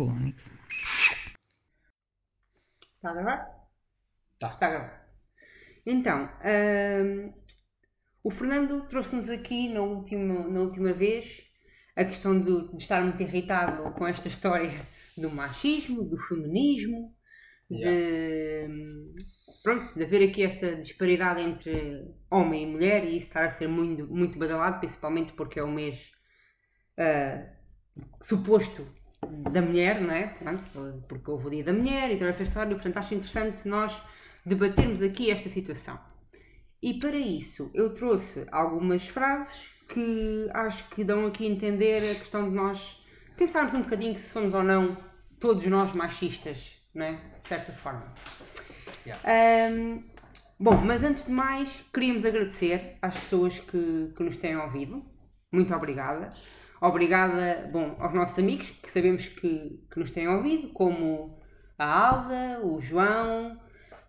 Fónix. Está a gravar? Tá. Está a gravar. Então, hum, o Fernando trouxe-nos aqui na última, na última vez a questão do- de, estar muito irritado com esta história do machismo, do feminismo, de, hum, pronto, de haver aqui essa disparidade entre homem e mulher e isso estar a ser muito, muito badalado, principalmente porque é o mês ah, suposto da mulher, não é? Pronto, porque houve o dia da mulher e toda essa história, portanto acho interessante nós debatermos aqui esta situação. E para isso eu trouxe algumas frases que acho que dão aqui a entender a questão de nós pensarmos um bocadinho se somos ou não todos nós machistas, não é? De certa forma. Ahm, bom, mas antes de mais, queríamos agradecer às pessoas que, que nos têm ouvido. Muito obrigada. Obrigada, bom, aos nossos amigos que sabemos que, que nos têm ouvido, como a Alda, o João,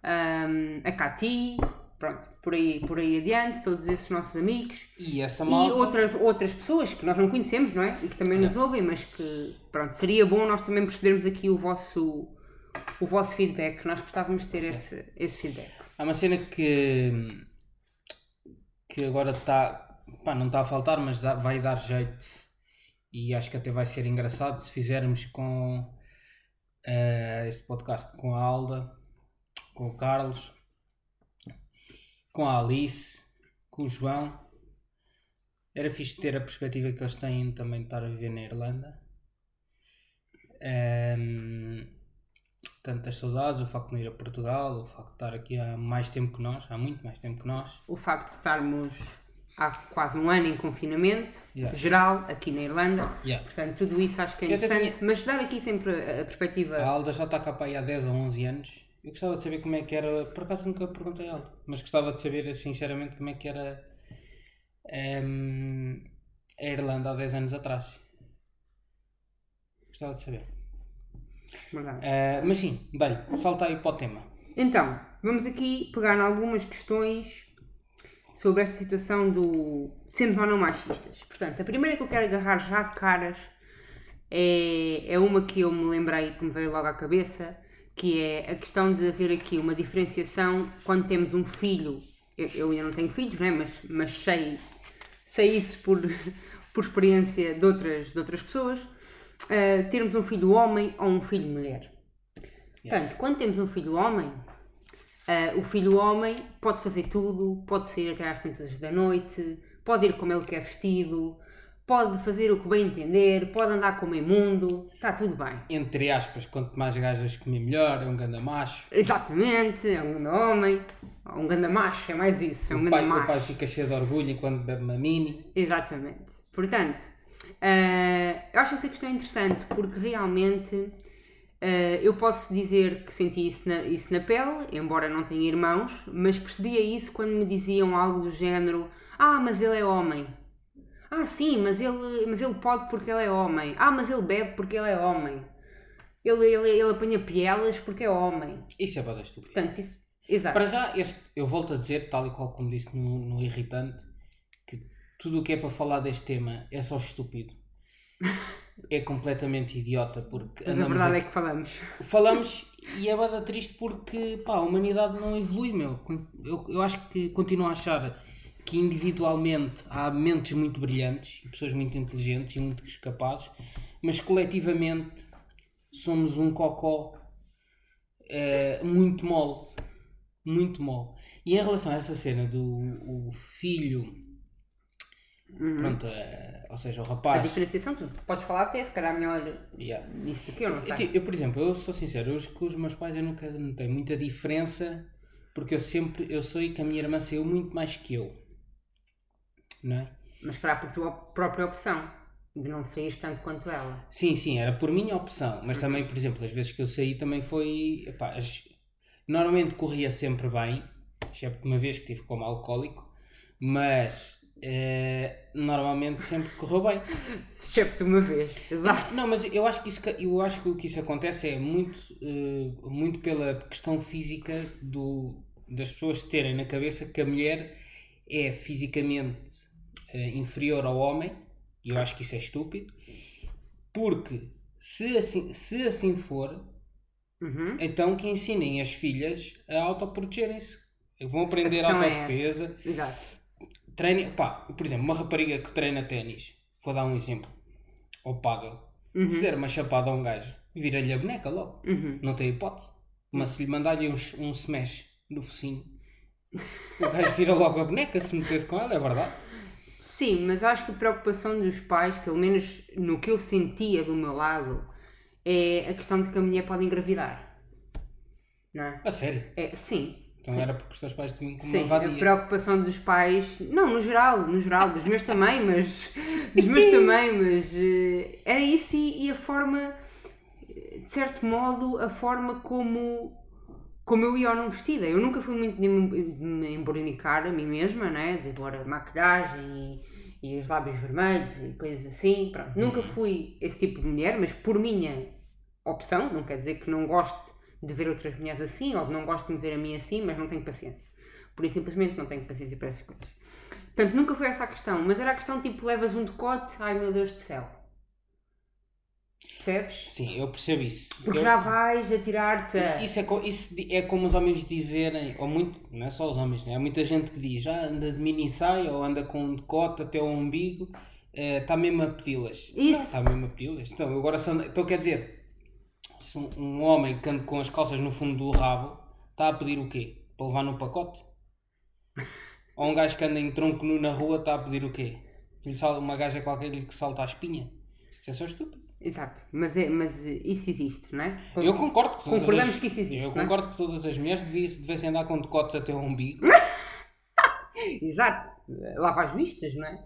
ahm, a Cati, pronto, por aí, por aí adiante, todos esses nossos amigos. E essa E malta. outras, pessoas que nós não conhecemos, não é? E que também nos ouvem, mas que, pronto, seria bom nós também percebermos aqui o vosso, o vosso feedback. Nós gostávamos de ter esse, esse feedback. Há uma cena que. que agora está. pá, não está a faltar, mas dá- vai dar jeito. E acho que até vai ser engraçado se fizermos com eh, este podcast com a Alda, com o Carlos, com a Alice, com o João. Era fixe ter a perspectiva que eles têm também de estar a viver na Irlanda. Ehm, tantas saudades, o facto de não ir a Portugal, o facto de estar aqui há mais tempo que nós, há muito mais tempo que nós. O facto de estarmos há quase um ano em confinamento Yeah. geral aqui na Irlanda. Yeah. Portanto, tudo isso acho que é Eu interessante, mas dar aqui sempre a, a perspectiva. A Alda já está cá para aí há 10 ou 11 anos. Eu gostava de saber como é que era, por acaso nunca perguntei a Alda, mas gostava de saber sinceramente como é que era ehm, a Irlanda há 10 anos atrás. Gostava de saber. Eh, mas sim, dá-lhe, salta aí para o tema. Então, vamos aqui pegar em algumas questões sobre esta situação do sermos ou não machistas. Portanto, a primeira que eu quero agarrar já de caras é, é uma que eu me lembrei, que me veio logo à cabeça, que é a questão de haver aqui uma diferenciação quando temos um filho. Eu, eu ainda não tenho filhos, não é? mas, mas sei, sei isso por, por experiência de outras, de outras pessoas. ah, termos um filho homem ou um filho mulher. Portanto, quando temos um filho homem, ah, o filho homem pode fazer tudo, pode sair até às tantas da noite, pode ir como ele quer vestido, pode fazer o que bem entender, pode andar como imundo, está tudo bem. Entre aspas, quanto mais gajas comer melhor, é um ganda macho. Exatamente, é um grande homem, um grande macho, é mais isso, é um O pai, o macho. pai fica cheio de orgulho enquanto bebe uma mini. Exatamente. Portanto, eh, eu acho essa questão interessante porque realmente eh, eu posso dizer que senti isso na, isso na pele, embora não tenha irmãos, mas percebia isso quando me diziam algo do género: Ah, mas ele é homem. Ah, sim, mas ele, mas ele pode porque ele é homem. Ah, mas ele bebe porque ele é homem. Ele, ele, ele apanha pielas porque é homem. Isso é bada estúpido. Portanto, isso. Exato. Para já, este, eu volto a dizer, tal e qual como disse no, no Irritante, que tudo o que é para falar deste tema é só estúpido. É completamente idiota, porque Mas a verdade a- é que falamos. falamos e é bada triste porque pá, a humanidade não evolui, meu. Eu, eu acho que continuo a achar que individualmente há mentes muito brilhantes, pessoas muito inteligentes e muito capazes, mas coletivamente somos um cocó eh, muito mole. Muito mole. E em relação a essa cena do o filho, pronto, eh, ou seja, o A rapaz. diferenciação, tu podes falar até se calhar melhor Yeah. disso do que eu, não Eu, sei. ti- eu, por exemplo, eu sou sincero, eu, com os meus pais eu nunca notei muita diferença porque eu sempre, eu sei que a minha irmã saiu muito mais que eu. Não é? Mas para por tua própria opção, de não sair tanto quanto ela. Sim, sim, era por minha opção, mas também, por exemplo, as vezes que eu saí também foi. epá, as- normalmente corria sempre bem, excepto uma vez que tive como alcoólico, mas eh, normalmente sempre correu bem. Excepto uma vez, exato. Não, mas eu acho que isso, eu acho que o que isso acontece é muito, eh, muito pela questão física do, das pessoas terem na cabeça que a mulher é fisicamente eh, inferior ao homem, e eu acho que isso é estúpido, porque Se assim, se assim for, Uhum. então que ensinem as filhas a autoprotegerem-se. Vão aprender é autodefesa. Exato. Treine, pá, por exemplo, uma rapariga que treina ténis, vou dar um exemplo, ou paddle, Uhum. se der uma chapada a um gajo, vira-lhe a boneca logo, Uhum. não tem hipótese. Mas se lhe mandar-lhe um, um smash no focinho, o gajo vira logo a boneca se metesse com ela, é verdade. Sim, mas acho que a preocupação dos pais, pelo menos no que eu sentia do meu lado, é a questão de que a mulher pode engravidar. Não é? A sério. É, sim. Então sim. era porque os teus pais tinham como Sim, uma a vadia. preocupação dos pais, não, no geral, no geral, dos meus também, mas dos meus também, mas eh, era isso e, e a forma, de certo modo, a forma como, como eu ia ou não vestida. Eu nunca fui muito de me, embornicar a mim mesma, né? De pôr a maquilhagem e, e os lábios vermelhos e coisas assim. Pronto. Nunca fui esse tipo de mulher, mas por minha opção, não quer dizer que não goste de ver outras mulheres assim ou de não gosto de me ver a mim assim, mas não tenho paciência. Por isso simplesmente não tenho paciência para essas coisas. Portanto, nunca foi essa a questão, mas era a questão tipo, levas um decote, ai meu Deus do céu. Percebes? Sim, eu percebo isso. Porque Eu- já vais atirar-te a... Isso é, isso é como os homens dizerem, ou muito, não é só os homens, né? há muita gente que diz, ah, anda de mini saia ou anda com um decote até o umbigo, está mesmo a pedi-las. Isso. Está mesmo a pedi-las. Então, agora anda- então quer dizer, se um, homem que anda com as calças no fundo do rabo, está a pedir o quê? Para levar no pacote? ou um gajo que anda em tronco nu na rua está a pedir o quê? Que lhe salta uma gaja qualquer que salta à espinha? Isso é só estúpido. Exato, mas, é, mas isso existe, não é? Eu concordo que todas Concordamos as- que isso existe, Eu é? concordo que todas as mulheres devessem, andar com decotes até o umbigo. Exato, lava as vistas, não é?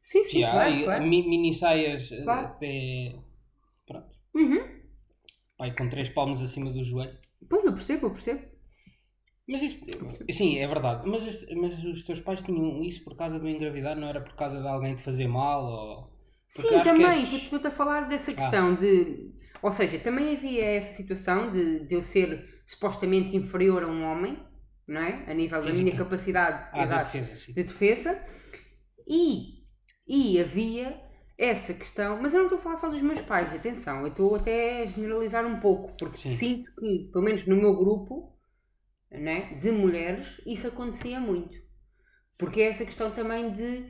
Sim, sim, claro, claro. mi- mini saias eh, Claro. até. Pronto. Uhum. Pai, com três palmos acima do joelho. Pois, eu percebo, eu percebo. Mas isso. Sim, é verdade. Mas, os- mas os teus pais tinham isso por causa do engravidar, não era por causa de alguém te fazer mal ou. Sim, também, és- porque estou-te a falar dessa questão de. Ou seja, também havia essa situação de, de eu ser supostamente inferior a um homem, não é? A nível da Física. minha capacidade Ah, da exato, defesa, sim. de defesa. E, e havia essa questão, mas eu não estou a falar só dos meus pais, atenção, eu estou até a generalizar um pouco, porque Sim. sinto que, pelo menos no meu grupo né, de mulheres, isso acontecia muito. Porque é essa questão também de.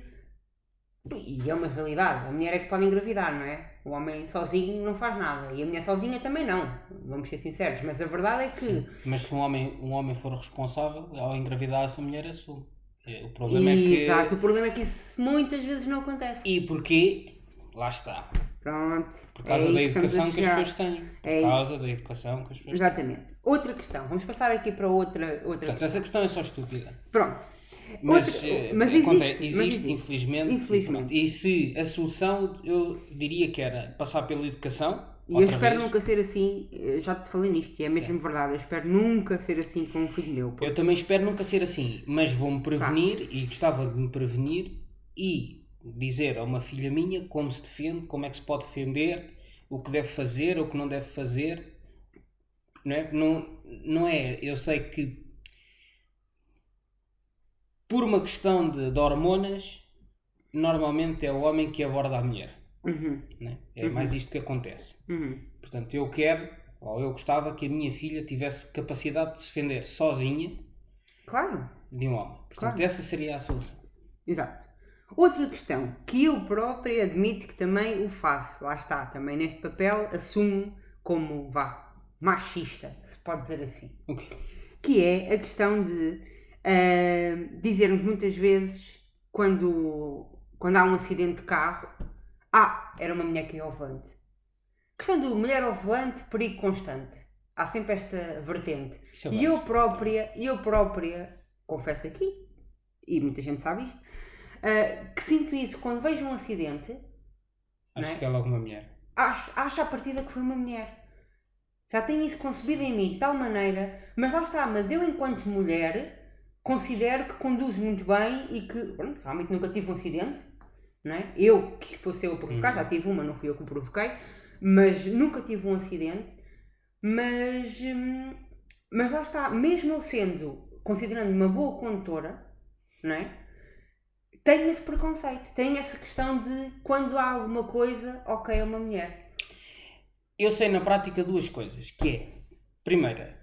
E é uma realidade, a mulher é que pode engravidar, não é? O homem sozinho não faz nada e a mulher sozinha também não, vamos ser sinceros, mas a verdade é que. Sim. Mas se um homem, um homem for responsável, ao engravidar essa mulher assume. É, O problema é que. Exato, o problema é que isso muitas vezes não acontece. E porquê? Lá está. Pronto. Por causa é aí da educação que as pessoas têm. Por É isso. causa da educação que as pessoas têm. Exatamente. Outra questão, vamos passar aqui para outra, outra Portanto, essa questão é só estúpida. Pronto. Mas, Outra- eh, mas existe, existe, mas existe. infelizmente. Infelizmente. E se a solução, eu diria que era passar pela educação. E eu espero vez. nunca ser assim, eu já te falei nisto, e é mesmo verdade, eu espero nunca ser assim com um filho meu. porque- Eu também espero nunca ser assim, mas vou-me prevenir e gostava de me prevenir e dizer a uma filha minha como se defende, como é que se pode defender, o que deve fazer, o que não deve fazer. Não é? Não, não é, eu sei que por uma questão de, de hormonas, normalmente é o homem que aborda a mulher. Uhum, né? É mais isto que acontece. uhum. Portanto, eu quero, ou eu gostava que a minha filha tivesse capacidade de se defender sozinha Claro, de um homem. Portanto, Claro. essa seria a solução. exato. Outra questão, que eu própria admito que também o faço, lá está, também neste papel assumo como, vá, machista, se pode dizer assim. Ok. que é a questão de ah, dizermos muitas vezes quando, quando há um acidente de carro, ah, era uma mulher que ia ao volante. questão do mulher ao volante, perigo constante. Há sempre esta vertente. É E eu própria, eu própria, confesso aqui, e muita gente sabe isto, ah, que sinto isso quando vejo um acidente, Acho é? que é logo uma mulher. acho, acho à partida que foi uma mulher. Já tenho isso concebido em mim de tal maneira, mas lá está, mas eu enquanto mulher considero que conduzo muito bem e que pronto, realmente nunca tive um acidente, não é? Eu, que fosse eu a provocar, já tive uma, não fui eu que provoquei, mas nunca tive um acidente, mas, hum, mas lá está, mesmo eu sendo, considerando uma boa condutora, não é? Tenho esse preconceito, tenho essa questão de quando há alguma coisa, ok, é uma mulher. Eu sei na prática duas coisas, que é, primeira,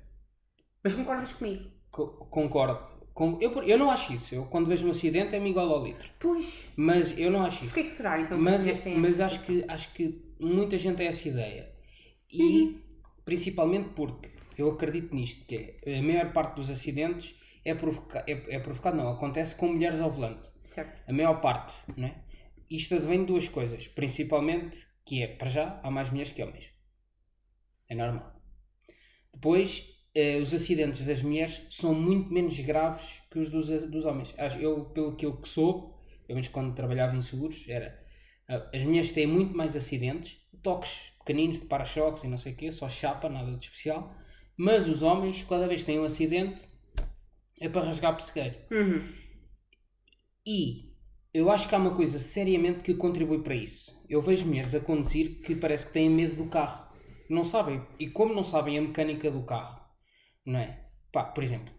Mas concordas comigo? co- concordo, eu, eu não acho isso, eu quando vejo um acidente é-me igual ao litro, Pois. mas eu não acho isso. Porquê que será então mas mas acho, que, acho que muita gente tem essa ideia. E principalmente porque eu acredito nisto, que é, a maior parte dos acidentes é, provoca é, é provocado, não, acontece com mulheres ao volante. Certo. A maior parte, não é? Isto advém de duas coisas, principalmente que é, para já, há mais mulheres que homens. É normal. Depois, eh, os acidentes das mulheres são muito menos graves que os dos, dos homens. Eu, pelo que eu que sou, pelo menos quando trabalhava em seguros, era ah, as mulheres têm muito mais acidentes, toques pequeninos de para-choques e não sei o quê, só chapa, nada de especial. Mas os homens, cada vez que têm um acidente, é para rasgar pessegueiro. Uhum. E eu acho que há uma coisa seriamente que contribui para isso. Eu vejo mulheres a conduzir que parece que têm medo do carro. Não sabem. E como não sabem a mecânica do carro, não é? Pá, por exemplo,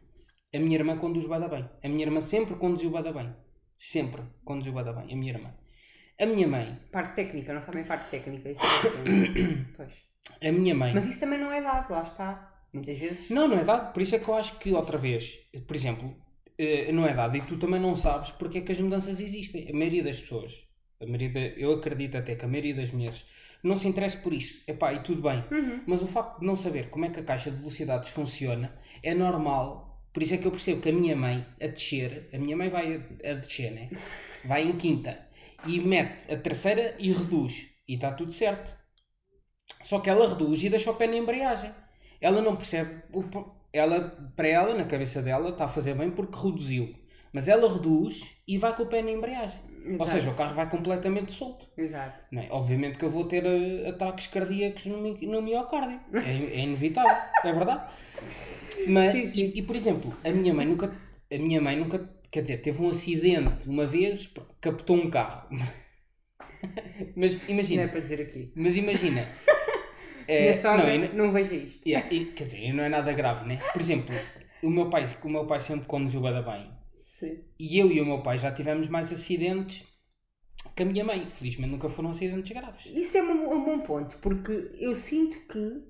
a minha irmã conduz bada bem. A minha irmã sempre conduziu bada bem. Sempre conduziu bada bem. A minha irmã. A minha mãe. Parte técnica, não sabem parte técnica. Isso é pois. A minha mãe. Mas isso também não é dado, lá está. Muitas vezes. Não, não é dado. Por isso é que eu acho que, outra vez, por exemplo, eh, não é dado e tu também não sabes porque é que as mudanças existem. A maioria das pessoas, a maioria da- eu acredito até que a maioria das mulheres não se interessa por isso. Epá, e tudo bem. Uhum. Mas o facto de não saber como é que a caixa de velocidades funciona é normal. Por isso é que eu percebo que a minha mãe, a descer, a minha mãe vai a, a descer, né? Vai em quinta e mete a terceira e reduz. E está tudo certo. Só que ela reduz e deixa o pé na embreagem. Ela não percebe. O, ela, para ela, na cabeça dela, está a fazer bem porque reduziu. Mas ela reduz e vai com o pé na embreagem. Ou Exato. seja, o carro vai completamente solto. Exato. É? Obviamente que eu vou ter eh, ataques cardíacos no, no miocárdio. É, é inevitável, é verdade. Mas, Sim, sim. E, e, por exemplo, a minha mãe nunca. A minha mãe nunca. Quer dizer, teve um acidente uma vez, captou um carro. Mas Não é imagina. para dizer aqui. Mas imagina. é, não, não, e não- veja isto. yeah, e, quer dizer, não é nada grave, né? Por exemplo, o meu pai, o meu pai sempre conduziu bada bem. Sim. E eu e o meu pai já tivemos mais acidentes que a minha mãe. Felizmente nunca foram acidentes graves. Isso é um, um bom ponto, porque eu sinto que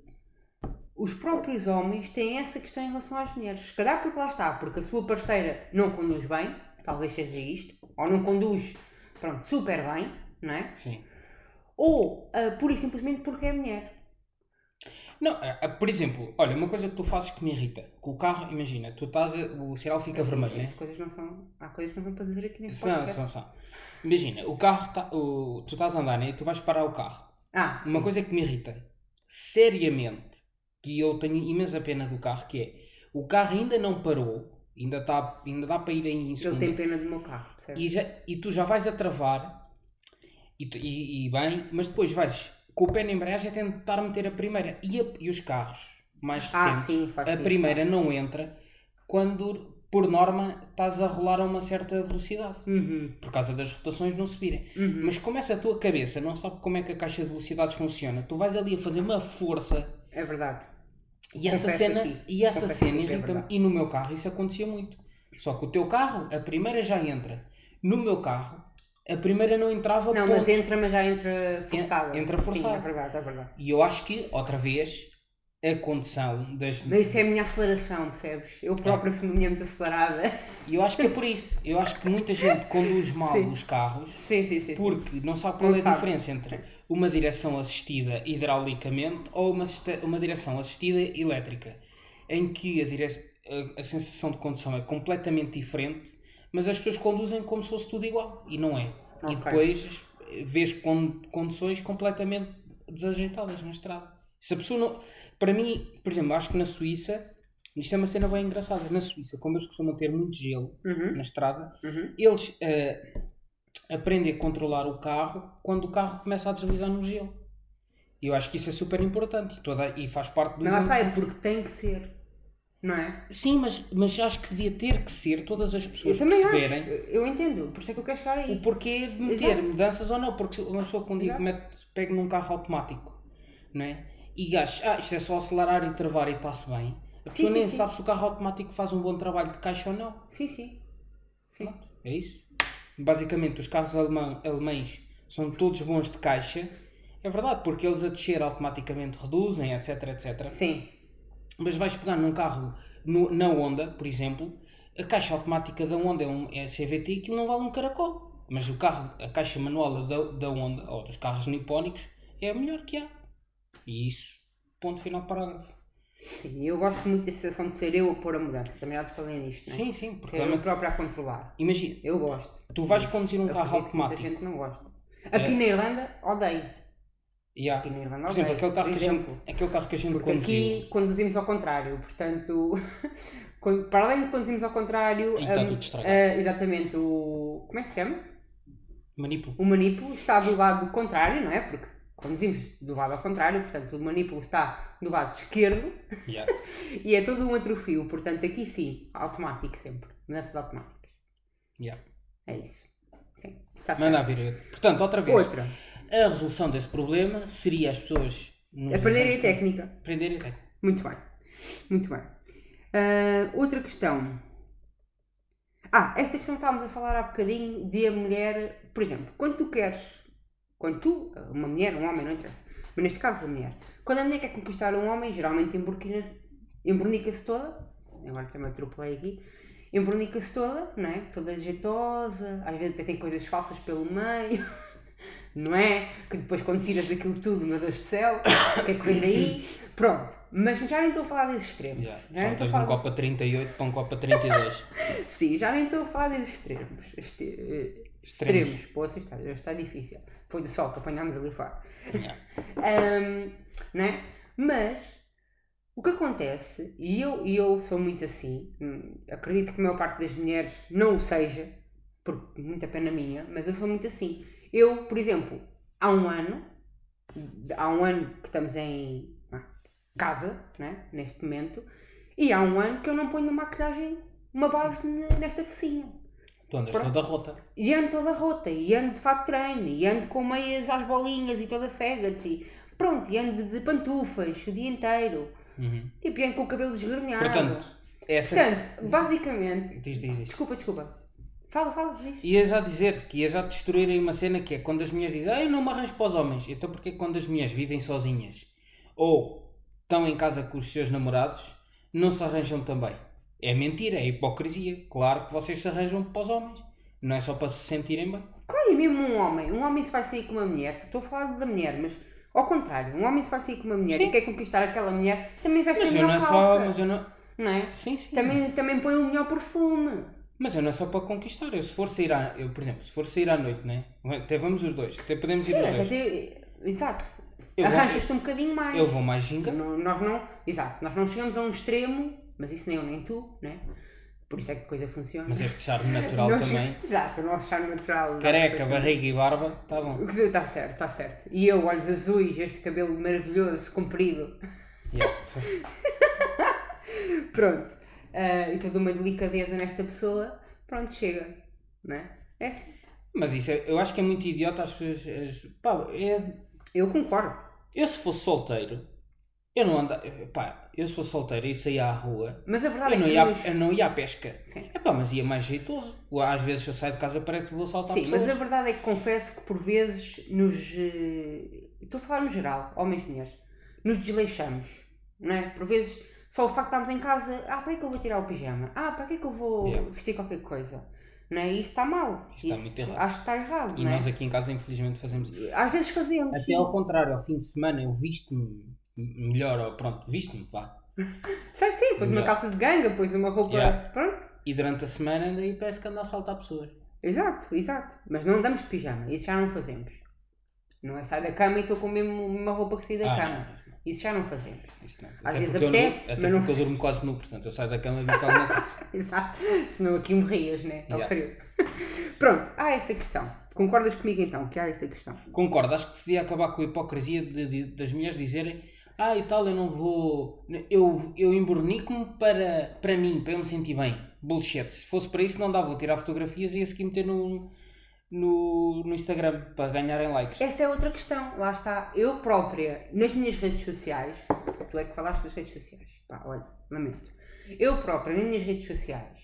os próprios homens têm essa questão em relação às mulheres. Se calhar porque lá está, porque a sua parceira não conduz bem, talvez seja isto, ou não conduz, pronto, super bem, não é? Sim. Ou ah, pura e simplesmente porque é mulher. Não, por exemplo, olha, uma coisa que tu fazes que me irrita. Com o carro, imagina, tu estás a- o sinal fica vermelho, né? As coisas não são. Há coisas que não são para dizer aqui neste São, são, são. Imagina, o carro, tá, o, tu estás a andar, né? E tu vais parar o carro. Ah, Uma sim. coisa que me irrita, seriamente, que eu tenho imensa pena do carro, que é, o carro ainda não parou, ainda, tá, ainda dá para ir em Ele segunda, tem pena do meu carro, percebes? e, já, e tu já vais a travar, e, e- e bem, mas depois vais com o pé na embreagem a tentar meter a primeira. E, a- e os carros mais Ah, recentes, sim, faço a isso, primeira não entra quando, por norma, estás a rolar a uma certa velocidade. Uhum, Por causa das rotações não subirem. uhum. Mas como essa tua cabeça não sabe como é que a caixa de velocidades funciona, tu vais ali a fazer uma força É verdade. e essa Confesso cena, aqui. e essa Confesso cena é irrita-me. verdade. e no meu carro isso acontecia muito. Só que o teu carro, a primeira já entra. No meu carro, a primeira não entrava Não, ponto. mas entra, mas já entra forçada. entra Sim, forçada. é verdade, é verdade. E eu acho que, outra vez, a condição das. Mas isso é a minha aceleração, percebes? Eu própria sou uma mulher muito acelerada. E eu acho que é por isso. Eu acho que muita gente conduz mal Sim. os carros Sim, sim, sim. sim. porque não sabe qual Não é a sabe. diferença entre Sim. uma direção assistida hidraulicamente ou uma, uma direção assistida elétrica, em que a, dire... a, a sensação de condução é completamente diferente, mas as pessoas conduzem como se fosse tudo igual e não é. E Ok. depois vês con- conduções completamente desajeitadas na estrada. Se a pessoa não. Para mim, por exemplo, acho que na Suíça, isto é uma cena bem engraçada. Na Suíça, como eles costumam ter muito gelo Uhum, na estrada, uhum. eles eh, aprendem a controlar o carro quando o carro começa a deslizar no gelo. E eu acho que isso é super importante e, toda, e faz parte do Mas lá está, é porque tem que ser. Não é? Sim, mas, mas acho que devia ter que ser todas as Eu pessoas também perceberem acho. Eu entendo. Por isso é que eu quero chegar aí. o porquê de meter Exato. mudanças ou não. Porque uma pessoa quando digo Exato. mete, pega num carro automático não é? e acha, ah, isto é só acelerar e travar e está-se bem. A Sim, pessoa sim, nem sim. sabe se o carro automático faz um bom trabalho de caixa ou não. Sim, sim. Sim. Pronto, é isso. Basicamente, os carros alemães são todos bons de caixa, É verdade, porque eles a descer automaticamente reduzem, etc, etc. Sim. Mas vais pegar num carro no- na Honda, por exemplo, a caixa automática da Honda é, um, é CVT e aquilo não vale um caracol. Mas o carro, a caixa manual da, da Honda, ou dos carros nipónicos, é a melhor que há. E isso, ponto final parágrafo. Sim, eu gosto muito da sensação de ser eu a pôr a mudança. Também já te falei nisto, não é? Sim, sim, porque Ser eu própria a controlar. imagina, Eu gosto. tu vais conduzir um Eu carro que muita automático. gente não gosta. Aqui na Irlanda, odeio. Yeah. Irlanda, Por exemplo, aquele carro, Por que a gente, exemplo, aquele carro que a gente Porque conduziu. aqui conduzimos ao contrário, portanto, quando- para além de conduzimos ao contrário, E está hum, tudo estragado. ah, exatamente, o. Como é que se chama? Manipulo. O manipulo está do lado contrário, não é? Porque conduzimos do lado ao contrário, portanto, o manipulo está do lado esquerdo Yeah. e é todo um atrofio, portanto, aqui sim, automático sempre, mudanças automáticas. Yeah. É isso. Sim, Manda a vir. Portanto, outra vez, Outra, a resolução desse problema seria as pessoas aprenderem a técnica. Aprenderem a técnica. Muito bem. Muito bem. Ah, outra questão. Ah, esta questão que estávamos a falar há bocadinho de a mulher, por exemplo, quando tu queres, quando tu, uma mulher, um homem, não interessa, mas neste caso a mulher, quando a mulher quer conquistar um homem, geralmente embornica-se toda, agora também atropelei aqui, embornica-se toda, não é? Toda jeitosa, às vezes até tem coisas falsas pelo meio, não é? Que depois quando tiras aquilo tudo, meu Deus do céu, o que é que vem daí? Pronto, mas já nem estou a falar desses extremos. Yeah. Já Saltas de um Copa 38 para um Copa 32. Sim, já nem estou a falar desses extremos. Este, eh, Extremos. extremos. Poxa, está, já está difícil. Foi do sol que apanhámos ali fora. Yeah. Ahm, né? Mas o que acontece, e eu, e eu sou muito assim, hum, acredito que a maior parte das mulheres não o seja, por muita pena minha, mas eu sou muito assim. Eu, por exemplo, há um ano, há um ano que estamos em casa, né? neste momento, e há um ano que eu não ponho uma maquilhagem, uma base ne- nesta focinha. Tu andas Pronto. toda rota. E ando toda rota, e ando de fato treino, e ando com meias às bolinhas e toda fegate. e Pronto, e ando de pantufas o dia inteiro. Uhum. Tipo, e ando com o cabelo desgrenhado. Portanto, essa. Portanto, basicamente. Diz, diz, diz. Desculpa, desculpa. Fala, fala, diz. Ia já dizer que ia já destruir aí uma cena que é quando as mulheres dizem, ah, eu não me arranjo para os homens. Então porque é que quando as mulheres vivem sozinhas ou estão em casa com os seus namorados, não se arranjam também? É mentira, é hipocrisia. Claro que vocês se arranjam para os homens. Não é só para se sentirem bem. Claro, e mesmo um homem. Um homem se vai sair com uma mulher. Estou a falar da mulher, mas ao contrário. Um homem se vai sair com uma mulher Sim. e quer conquistar aquela mulher, também veste Mas a eu não melhor é calça. só. Mas eu não... Não é? Sim, sim. Também, também põe o melhor perfume. Mas eu não é só para conquistar. Eu se for sair à... eu, por exemplo, se for sair à noite, né? Até vamos os dois. Até podemos ir Sim, os dois. dizer, exato. Arranjas-te um bocadinho mais. Eu vou mais ginga. Não- nós não, exato, nós não chegamos a um extremo, mas isso nem eu nem tu, né? Por isso é que a coisa funciona. Mas este charme natural Nós- também. Exato, o nosso charme natural. Careca, barriga e barba, tá bom. Está certo, está certo. E eu, olhos azuis, este cabelo maravilhoso, comprido. Yeah. Pronto. Ah, e toda uma delicadeza nesta pessoa. Pronto, chega. Né? É assim. Mas isso é- eu acho que é muito idiota as pessoas. as- pá, é- Eu concordo. eu se fosse solteiro, eu não anda. Pá, eu se fosse solteiro e saía à rua, Mas a verdade eu não, é que. ia, nos- eu não ia à pesca. Sim. É pá, mas ia mais jeitoso. Às vezes eu saio de casa parece que vou saltar Sim, pessoas. mas a verdade é que confesso que por vezes nos. eh, Estou a falar no geral, homens e mulheres. Nos desleixamos, não é? Por vezes, só o facto de estarmos em casa, ah, para que eu vou tirar o pijama? Ah, para que é que eu vou Yeah. vestir qualquer coisa? Não é? Isso está mal. Isso está muito errado. Acho que está errado, E é? nós aqui em casa infelizmente fazemos isso. Às vezes fazemos. Até ao contrário, ao fim de semana eu visto-me melhor, ou pronto, visto-me, vá. Sim, sim, pôs uma calça de ganga, pôs uma roupa. Yeah. Pronto. E durante a semana daí parece que anda a saltar pessoas. Exato, exato. Mas não andamos de pijama, isso já não fazemos. Não é sair da cama e estou com mesmo uma roupa que saí da Ah, cama. não, isso não. Isso já não fazemos. Às vezes porque eu apetece, nu- até mas não- porque eu durmo quase nu, portanto eu saio da cama e visto alguma coisa. Exato. Senão aqui morrias, né? Ao Yeah. frio. Pronto, há essa questão. Concordas comigo então que há essa questão? Concordo, acho que se devia acabar com a hipocrisia de- de- das mulheres dizerem ah e tal, eu não vou. Eu, eu embornico-me para, para mim, para eu me sentir bem. Bullshit. Se fosse para isso, não dava. Vou tirar fotografias e ia seguir meter no, no, no Instagram para ganharem likes. Essa é outra questão. Lá está. Eu própria, nas minhas redes sociais, tu é que falaste das redes sociais. Pá, olha, lamento. Eu própria, nas minhas redes sociais,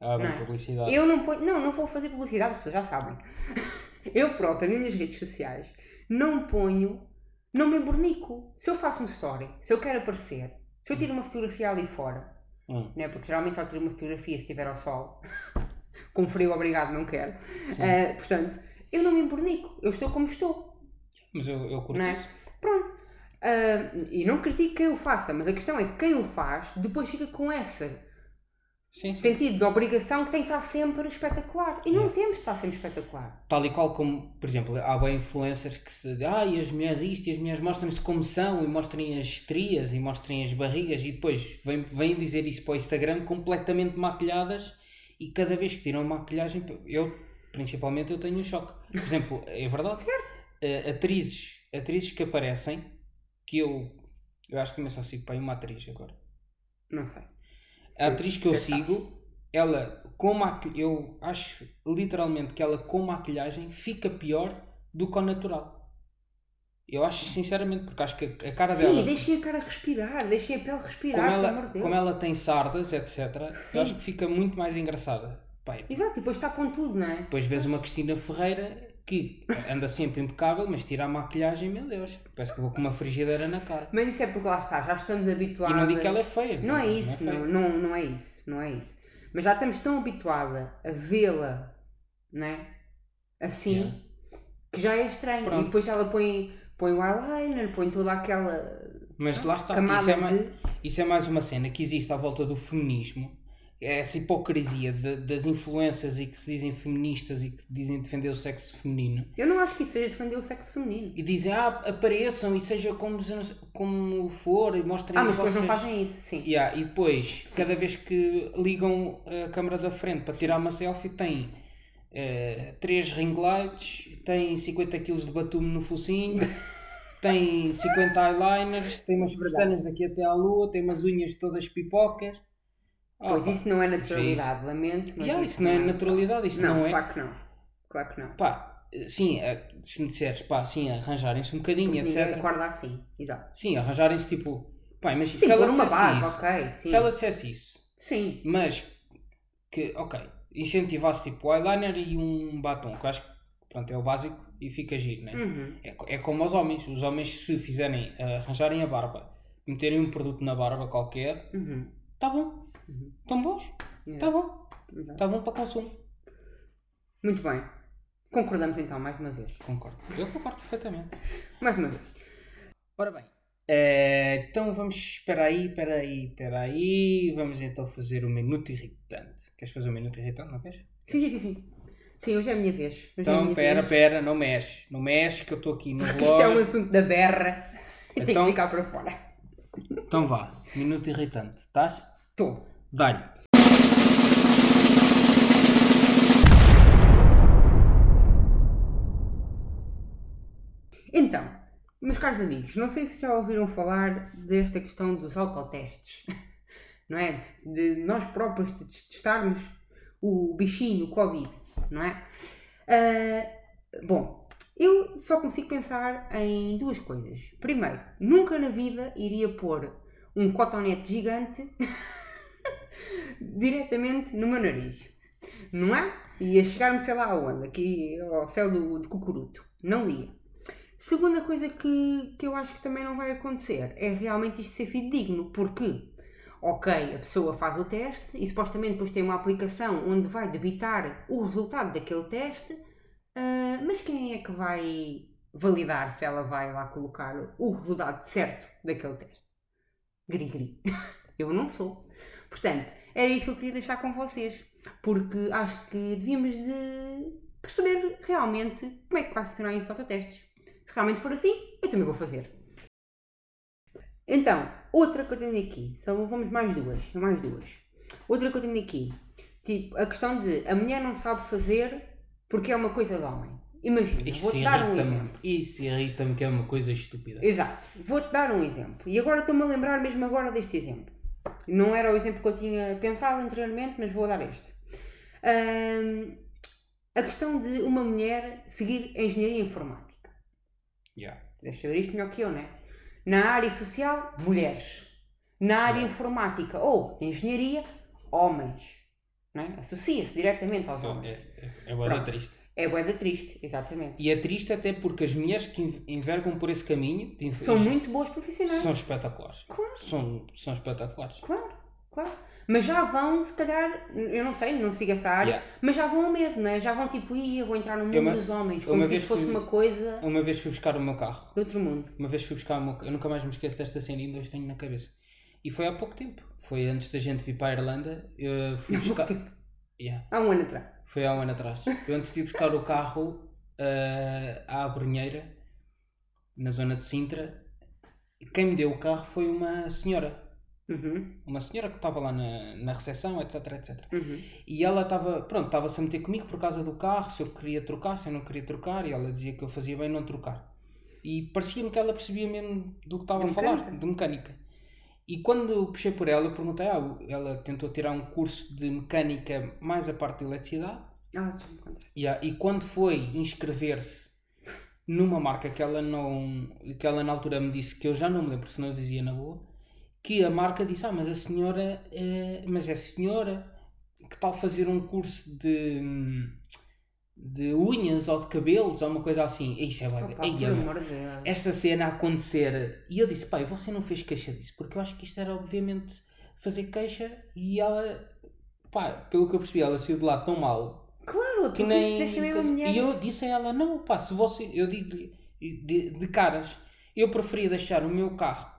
Ah, Não é? publicidade. Eu não ponho. Não, não vou fazer publicidade, as pessoas já sabem. Eu própria, nas minhas redes sociais, não ponho, não me embornico. Se eu faço um story, se eu quero aparecer, se eu tiro uma fotografia ali fora, Hum. né? porque geralmente só tiro uma fotografia se estiver ao sol, com frio, obrigado, não quero. Eh, portanto, eu não me embornico, eu estou como estou. Mas eu, eu curto Não é? isso. Pronto. Ah, e não critico quem o faça, mas a questão é que quem o faz depois fica com esse Sim, sim. sentido de obrigação que tem que estar sempre espetacular. E não temos de estar sempre espetacular. Tal e qual como, por exemplo, há bem influencers que se ah, e as mulheres isto e as mulheres mostram-se como são e mostrem as estrias e mostrem as barrigas e depois vêm, vêm dizer isso para o Instagram completamente maquilhadas e cada vez que tiram maquilhagem, eu, principalmente, eu tenho um choque. Por exemplo, é verdade, Certo? eh, atrizes, atrizes que aparecem, que eu, eu acho que também só sigo para aí uma atriz agora. Não sei. A atriz que eu sabe. sigo, ela com maquilhagem, eu acho literalmente que ela com maquilhagem fica pior do que ao natural. Eu acho sinceramente, porque acho que a cara Sim, dela, deixem a cara respirar, deixem a pele respirar, como pelo amor ela, de Deus. como ela tem sardas, etc., Sim. eu acho que fica muito mais engraçada. Pai, Exato, e depois está com tudo, não é? depois vês uma Cristina Ferreira que anda sempre impecável, mas tira a maquilhagem, meu Deus, parece que vou com uma frigideira na cara. Mas isso é porque lá está, já estamos E habituados. não digo que ela é feia. Não é isso, feia. não, não, não é isso, não é isso. Mas já estamos tão habituada a vê-la, né? Assim, Yeah. que já é estranho. Pronto. E depois ela põe, põe o eyeliner, põe toda aquela Mas lá está, camada isso é, mais, de... isso é mais uma cena que existe à volta do feminismo. É essa hipocrisia de- das influências e que se dizem feministas e que dizem defender o sexo feminino. Eu não acho que isso seja defender o sexo feminino. E dizem, ah, apareçam e seja como, como for e mostrem Ah, mas vocês. depois não fazem isso, sim. Yeah, e depois, cada vez que ligam a câmara da frente para tirar uma selfie, tem 3 ring lights, tem 50 kg de batume no focinho, tem 50 eyeliners, tem umas pestanas daqui até à lua, tem umas unhas todas pipocas. Ah, Pois pá, isso não é é naturalidade, lamento. Mas Yeah, isso não é naturalidade, isso não, é. claro que não. Claro que não. Pá, sim, eh, se me disseres, pá, sim, arranjarem-se um bocadinho, Porque etc. acorda assim, exato. Sim, arranjarem-se tipo, pá, mas Sim, se ela dissesse base, isso, ok. Sim. se ela dissesse isso, Sim. mas que, ok, incentivasse tipo o eyeliner e um batom, que eu acho que pronto, é o básico e fica giro, né? Uhum. É, é como os homens, os homens se fizerem, arranjarem a barba, meterem um produto na barba qualquer, Uhum. tá bom, Uhum. estão bons, tá bom, Exato. tá bom para consumo. Muito bem. Concordamos então, mais uma vez. Concordo, eu concordo perfeitamente. Mais uma vez. Ora bem, eh, então vamos, espera aí, espera aí, espera aí, vamos então fazer o minuto irritante. Queres fazer o minuto irritante, não queres? Sim, sim, sim, sim. Sim, hoje é a minha vez. Hoje é Então, minha pera, vez. pera, não mexe, não mexe que eu estou aqui no Porque isto é um assunto da berra e tem Então- que ficar para fora. Então vá, minuto irritante, estás? Estou. Dá-lhe. Meus caros amigos, não sei se já ouviram falar desta questão dos autotestes, não é? De, de nós próprios te- testarmos o bichinho, o Covid, não é? Ah, bom, eu só consigo pensar em duas coisas. Primeiro, nunca na vida iria pôr um cotonete gigante diretamente no meu nariz, não é? Ia chegar-me sei lá aonde, aqui ao céu do, de Cucuruto. Não ia. Segunda coisa que, que eu acho que também não vai acontecer é realmente isto ser fidedigno, porque, ok, a pessoa faz o teste e supostamente depois tem uma aplicação onde vai debitar o resultado daquele teste, ah, mas quem é que vai validar se ela vai lá colocar o resultado certo daquele teste? Gri-gri. Eu não sou. Portanto, era isso que eu queria deixar com vocês, porque acho que devíamos de perceber realmente como é que vai funcionar estes autotestes. Se realmente for assim, eu também vou fazer. Então, outra que eu tenho aqui, são, vamos mais duas, mais duas. Outra que eu tenho aqui, tipo, a questão de a mulher não sabe fazer porque é uma coisa de homem. Imagina, vou-te dar um exemplo. Isso irrita-me que é uma coisa estúpida. Exato, vou-te dar um exemplo. E agora estou-me a lembrar mesmo agora deste exemplo. Não era o exemplo que eu tinha pensado anteriormente, mas vou dar este. Ahm, a questão de uma mulher seguir a engenharia informática. Yeah. Deves saber isto melhor que eu, não é? Na área social, mulheres. Na área Yeah. informática ou engenharia, homens. É? Associa-se diretamente aos Então, homens. é, é, é bué da Pronto. triste. É boeda triste, exatamente. E é triste até porque as mulheres que en- envergam por esse caminho São muito boas profissionais. são espetaculares. Claro. São, são espetaculares. Claro, claro. Mas já vão, se calhar, eu não sei, não sigo essa área, Yeah. mas já vão a medo, não é? Já vão tipo, eu vou entrar no mundo uma- dos homens, como se isso fosse fui- uma coisa Uma vez fui buscar o meu carro. de outro mundo. Uma vez fui buscar o meu Eu nunca mais me esqueço desta cena ainda hoje tenho na cabeça. E foi há pouco tempo. Foi antes da gente vir para a Irlanda. Eu fui Há pouco buscar. tempo. Yeah. Há um ano atrás. Foi há um ano atrás. Eu antes de ir buscar o carro ah, à Abrunheira, na zona de Sintra, quem me deu o carro foi uma senhora. Uhum, Uma senhora que estava lá na, na recepção, etc, etc. uhum. E ela estava, pronto, estava-se a meter comigo por causa do carro, se eu queria trocar, se eu não queria trocar, e ela dizia que eu fazia bem não trocar. E parecia-me que ela percebia mesmo do que estava a falar, de mecânica. E quando puxei por ela, eu perguntei, ah, ela tentou tirar um curso de mecânica mais a parte de eletricidade, Ah. Yeah, e quando foi inscrever-se numa marca que ela não que ela na altura me disse que eu já não me lembro se não eu dizia na boa que a marca disse ah mas a senhora é, mas é senhora que tal fazer um curso de de unhas ou de cabelos ou uma coisa assim isso é Ei, Deus. esta cena a acontecer e eu disse pai você não fez queixa disso porque eu acho que isto era obviamente fazer queixa e ela pá pelo que eu percebi ela saiu de lá tão mal Claro, que nem. E eu disse a ela: não, pá, se você. Eu digo-lhe de, de caras, eu preferia deixar o meu carro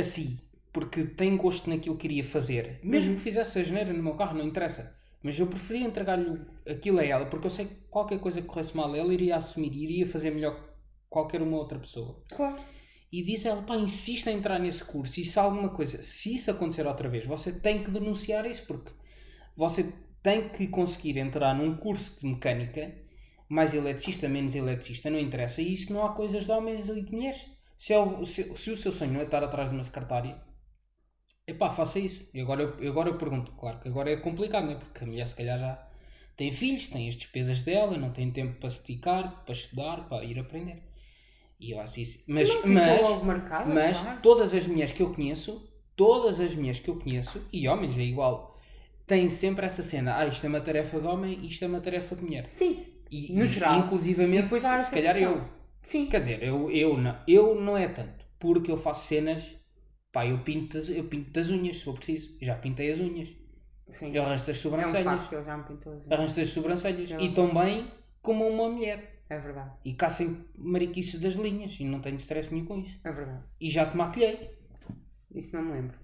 assim, porque tem gosto naquilo que queria fazer. Mesmo que fizesse a geneira no meu carro, não interessa. Mas eu preferia entregar-lhe aquilo a ela, porque eu sei que qualquer coisa que corresse mal, ela iria assumir e iria fazer melhor que qualquer uma outra pessoa. Claro. E a ela, pá, insista em entrar nesse curso. E se alguma coisa, se isso acontecer outra vez, você tem que denunciar isso, porque você tem que conseguir entrar num curso de mecânica, mais eletricista, menos eletricista, não interessa. E isso não há coisas de homens e de mulheres. Se, é o, se, se o seu sonho não é estar atrás de uma secretária, epá, faça isso. E agora eu, agora eu pergunto, claro que agora é complicado, né? porque a mulher se calhar já tem filhos, tem as despesas dela, não tem tempo para se dedicar, para estudar, para ir aprender. E eu acho isso. Mas, mas, logo marcada, mas claro. todas as mulheres que eu conheço, todas as mulheres que eu conheço, e homens é igual, têm sempre essa cena. Ah, isto é uma tarefa de homem, isto é uma tarefa de mulher. Sim, E, No geral. inclusivamente, E depois se calhar questão. eu. Sim. Quer dizer, eu, eu, não, eu não é tanto. Porque eu faço cenas, pá, eu pinto, eu pinto das unhas, se for preciso. Já pintei as unhas. sim. Eu arranjo as É um sobrancelhas. facto, ele já me pintou assim. arranjo as sobrancelhas. É E tão bem como uma mulher. É verdade, E caçem mariquices das linhas. E não tenho stress nenhum com isso. é verdade. E já te maquilhei. Isso não me lembro.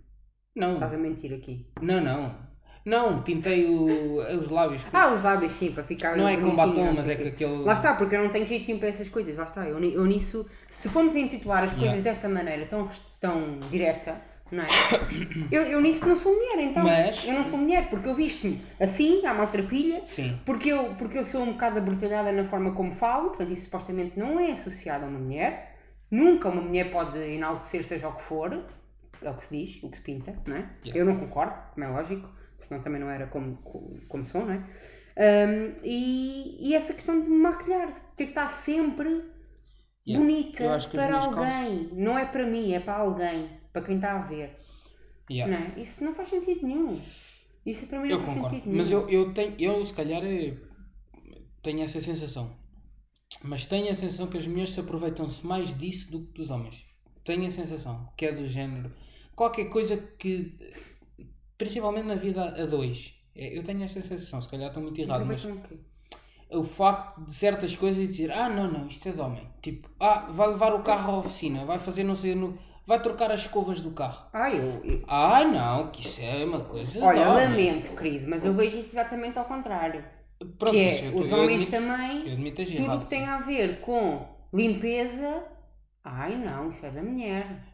Não, Estás a mentir aqui. não, não. Não, pintei o, os lábios. Ah, os lábios sim, para ficar não é com batom, mas é que aquele. Lá está, porque eu não tenho jeito nenhum para essas coisas, lá está. Eu, eu nisso, se formos a intitular as coisas Yeah. dessa maneira tão, tão direta, não é? Eu, eu nisso não sou mulher, então. Mas- Eu não sou mulher, porque eu visto-me assim, à maltrapilha, Sim. porque eu, porque eu sou um bocado abortalhada na forma como falo, portanto isso supostamente não é associado a uma mulher. Nunca uma mulher pode enaltecer seja o que for, é o que se diz, o que se pinta, não é? Yeah. Eu não concordo, como é lógico, senão também não era como, como, como sou, não é? Ahm, e, e essa questão de maquilhar, ter que estar sempre Yeah. bonita para alguém, não é para mim, é para alguém, para quem está a ver. Yeah. Não é? Isso não faz sentido nenhum. Isso para mim Eu não faz concordo. sentido nenhum. Mas eu, eu tenho, eu se calhar eh, tenho essa sensação. Mas tenho a sensação que as mulheres se aproveitam-se mais disso do que dos homens. Tenho a sensação que é do género. Qualquer coisa que. Principalmente na vida a dois. É, Eu tenho essa sensação, se calhar estou muito errado, mas o facto de certas coisas dizer ah não, não, isto é de homem. Tipo, ah, vai levar o carro à oficina, vai fazer não sei, no, vai trocar as escovas do carro. Ah, eu, eu- Ah não, que isso é uma coisa. Olha, lamento, querido, mas eu vejo isso exatamente ao contrário. Pronto, que é, eu- os homens admito- também, admito tudo o que tem a ver com limpeza, ai não, isso é da mulher.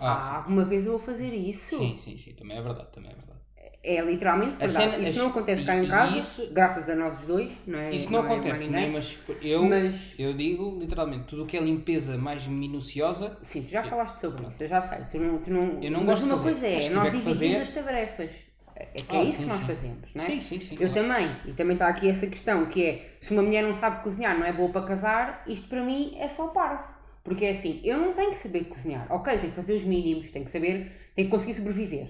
Ah, Ah, uma vez eu vou fazer isso. sim. sim, sim, também é verdade, também é verdade. É literalmente A verdade. cena- isso as- não acontece cá em casa, isso- graças a nós dois, não é? Isso não, é mais acontece, ninguém. né? mas eu, Mas, eu digo literalmente, tudo o que é limpeza mais minuciosa, sim, tu já falaste sobre isso, eu já sei. Tu não, tu não, Eu não mas gosto uma fazer, coisa é, nós dividimos fazer- as tarefas. É que Ah, é isso sim, que nós sim. fazemos, não é? sim, sim, sim. Eu claro. também, e também está aqui essa questão que é, se uma mulher não sabe cozinhar, não é boa para casar, isto para mim é só parvo. Porque é assim, eu não tenho que saber cozinhar. Ok, tenho que fazer os mínimos, tenho que saber, tenho que conseguir sobreviver.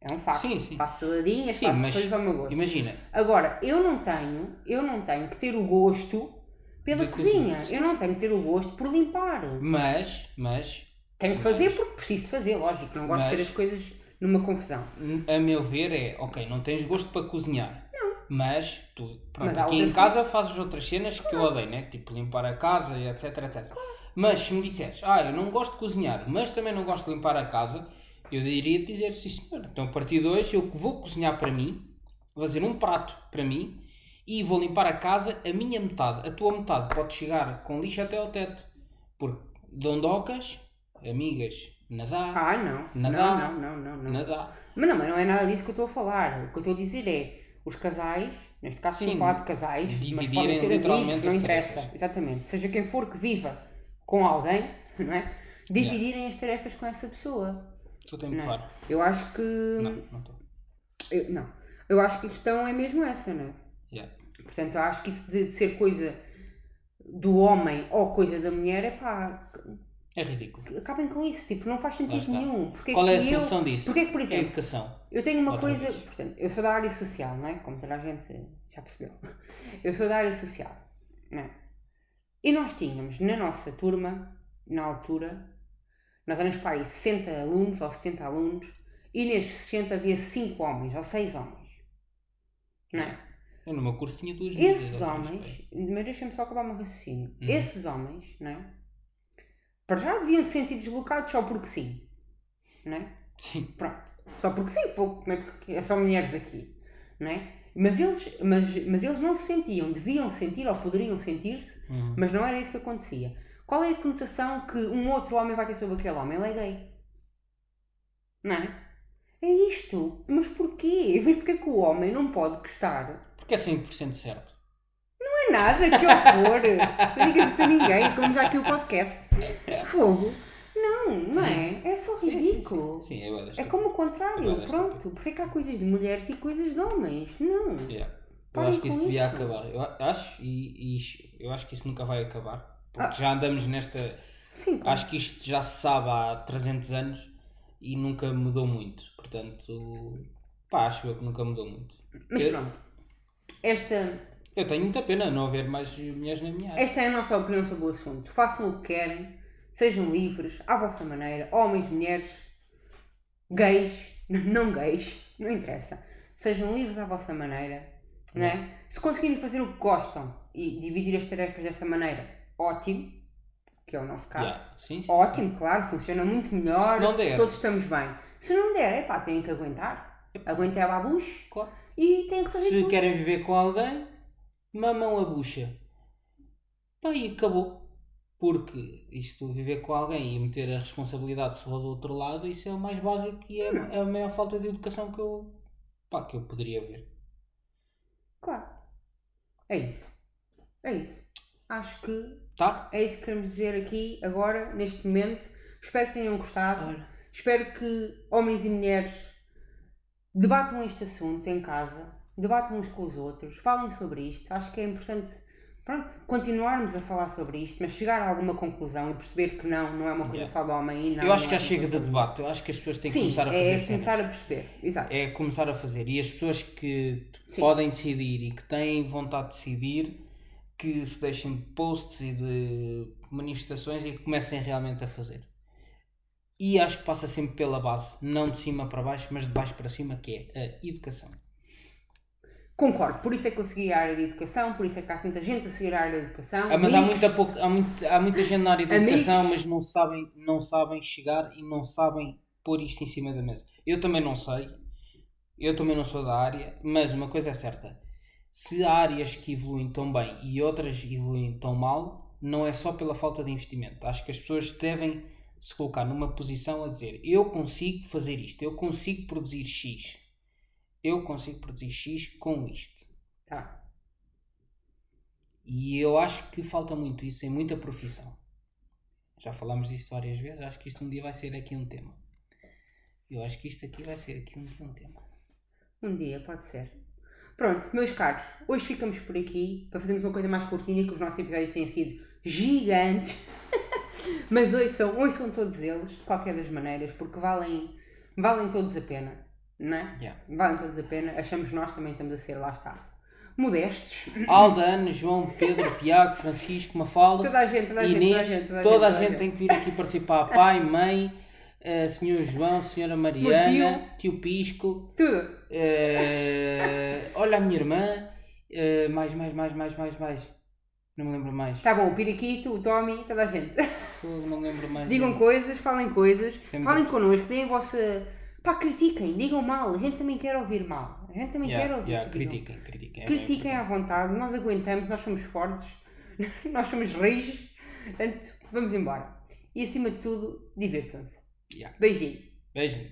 É um facto. Sim, sim. Faço saladinhas, Sim, faço mas coisas ao meu gosto. Imagina, Agora, eu não tenho, eu não tenho que ter o gosto pela cozinha. cozinha. Eu não tenho que ter o gosto por limpar. mas, mas, Tenho que fazer porque preciso fazer, lógico. Não gosto de ter Mas- as coisas numa confusão. a meu ver é, ok, não tens gosto para cozinhar. Não. Mas tu, pronto, Mas aqui em casa fazes outras cenas que eu odeio, né? Tipo limpar a casa etc, etc. Mas se me dissesses, ah, eu não gosto de cozinhar, mas também não gosto de limpar a casa, eu diria dizer, sim senhor, então a partir de hoje eu vou cozinhar para mim, vou fazer um prato para mim e vou limpar a casa a minha metade. A tua metade pode chegar com lixo até ao teto. Porque dondocas, amigas, nadar, Ah, não. Nadar. Não, não, não, não. não. nadar. Mas não, mas não é nada disso que eu estou a falar. O que eu estou a dizer é os casais, neste caso Sim, falar de casais, mas podem ser amigos, não interessa. Exatamente. Seja quem for que viva com alguém, não é? Dividirem as tarefas com essa pessoa. Estou a Não. empurrar. Eu acho que. Não, não estou. Eu, não. Eu acho que a questão é mesmo essa, não é? Yeah. Portanto, eu acho que isso de, de ser coisa do homem ou coisa da mulher é pá. É ridículo. Acabem com isso, tipo, não faz sentido nenhum. Porque Qual é a eu- solução disso? Porque é que, por É exemplo, educação. eu tenho uma Outra coisa, vez. portanto, eu sou da área social, não é? Como toda a gente já percebeu. Eu sou da área social, não é? E nós tínhamos na nossa turma, na altura, nós éramos para aí 60 alunos ou 70 alunos, e nestes 60 havia 5 homens ou 6 homens, não é? Eu no meu curso tinha duas Esses homens, mas deixa-me só acabar o meu raciocínio. Uhum. Esses homens, não é? Para já deviam se sentir deslocados só porque sim, não é? Sim. Pronto. Só porque sim, vou, como é que é só mulheres aqui, não é? Mas eles, mas, mas eles não se sentiam, deviam sentir ou poderiam sentir-se, Uhum. mas não era isso que acontecia. Qual é a conotação que um outro homem vai ter sobre aquele homem? Ele é gay. Não é? É isto. Mas porquê? Mas porquê que o homem não pode gostar? Porque é 100% certo. Não é nada, que horror! Não digas isso a ninguém, como já aqui o podcast. Fogo. Não, não é? É só Sim, sim, ridículo. Sim, sim, é É como o contrário, esta- pronto. Porque é que há coisas de mulheres e coisas de homens? Não. Yeah. Eu acho que isso devia isso. acabar. Eu acho, e, e eu acho que isso nunca vai acabar. Porque Ah. já andamos nesta. Sim, claro. Acho que isto já se sabe há 300 anos e nunca mudou muito. Portanto, pá, acho eu que nunca mudou muito. Mas eu- pronto. Esta, Eu tenho muita pena não haver mais mulheres na minha área. esta é a nossa opinião sobre o assunto. Façam o que querem, sejam livres, à vossa maneira, homens, mulheres, gays, não gays, não interessa. Sejam livres à vossa maneira, não é? Se conseguirem fazer o que gostam e dividir as tarefas dessa maneira, ótimo, que é o nosso caso. Yeah. Sim, sim. Ótimo, claro, funciona muito melhor. Se não der. Todos estamos bem. Se não der, é pá, têm que aguentar. Aguentem a babuche Claro. e têm que fazer Se tudo. querem viver com alguém, mamam a bucha. Pá, e acabou. Porque isto viver com alguém e meter a responsabilidade só do outro lado, isso é o mais básico e é a maior falta de educação que eu, pá, que eu poderia ver. Claro. É isso. É isso. Acho que Tá? é isso que queremos dizer aqui, agora, neste momento. Espero que tenham gostado. Olha. Espero que homens e mulheres debatam este assunto em casa, debatam uns com os outros, falem sobre isto. Acho que é importante, pronto, continuarmos a falar sobre isto, mas chegar a alguma conclusão e perceber que não, não é uma coisa Yeah. só do homem e não. eu acho não que é já uma chega de debate. Eu acho que as pessoas têm que Sim, começar a fazer é cenas. começar a perceber. Exato. É começar a fazer. E as pessoas que Sim. podem decidir e que têm vontade de decidir, que se deixem de posts e de manifestações e que comecem realmente a fazer. E acho que passa sempre pela base, não de cima para baixo, mas de baixo para cima, que é a educação. Concordo, por isso é que eu segui a área de educação, por isso é que há tanta gente a seguir a área de educação. Ah, mas há muita, pouca, há, muito- há muita gente na área Amigos. educação, mas não sabem, não sabem chegar e não sabem pôr isto em cima da mesa. Eu também não sei, eu também não sou da área, mas uma coisa é certa: se há áreas que evoluem tão bem e outras evoluem tão mal, não é só pela falta de investimento. Acho que as pessoas devem se colocar numa posição a dizer: eu consigo fazer isto, eu consigo produzir X, eu consigo produzir X com isto. Tá. E eu acho que falta muito isso em muita profissão. Já falámos disto várias vezes, acho que isto um dia vai ser aqui um tema. Eu acho que isto aqui vai ser aqui um dia um tema. Um dia, pode ser. Pronto, meus caros, hoje ficamos por aqui para fazermos uma coisa mais curtinha, que os nossos episódios têm sido gigantes. Mas ouçam, ouçam todos eles, de qualquer das maneiras, porque valem, valem todos a pena. Não é? Yeah. Valem todos a pena, achamos nós também estamos a ser, lá está, modestos. Alda, Ana, João, Pedro, Tiago, Francisco, Mafalda, Toda a gente, toda a gente, toda a Inês, gente, toda a gente tem que vir aqui participar. Pai, mãe, eh, senhor João, senhora Mariana, tio Pisco, Tudo. eh, olha a minha irmã, eh, mais, mais, mais, mais, mais, mais. Não me lembro mais. Tá bom, o Piriquito, o Tommy, toda a gente. Não me lembro mais. Digam gente. coisas, falem coisas, Sempre. falem connosco, deem a vossa. Pá, critiquem, digam mal, a gente também quer ouvir mal. A gente também Yeah, quer ouvir. yeah, critiquem, critiquem. é bem Critiquem à vontade, nós aguentamos, nós somos fortes, nós somos rijos, portanto, vamos embora. E acima de tudo, divirtam-se. Yeah. Beijinho. Beijinho.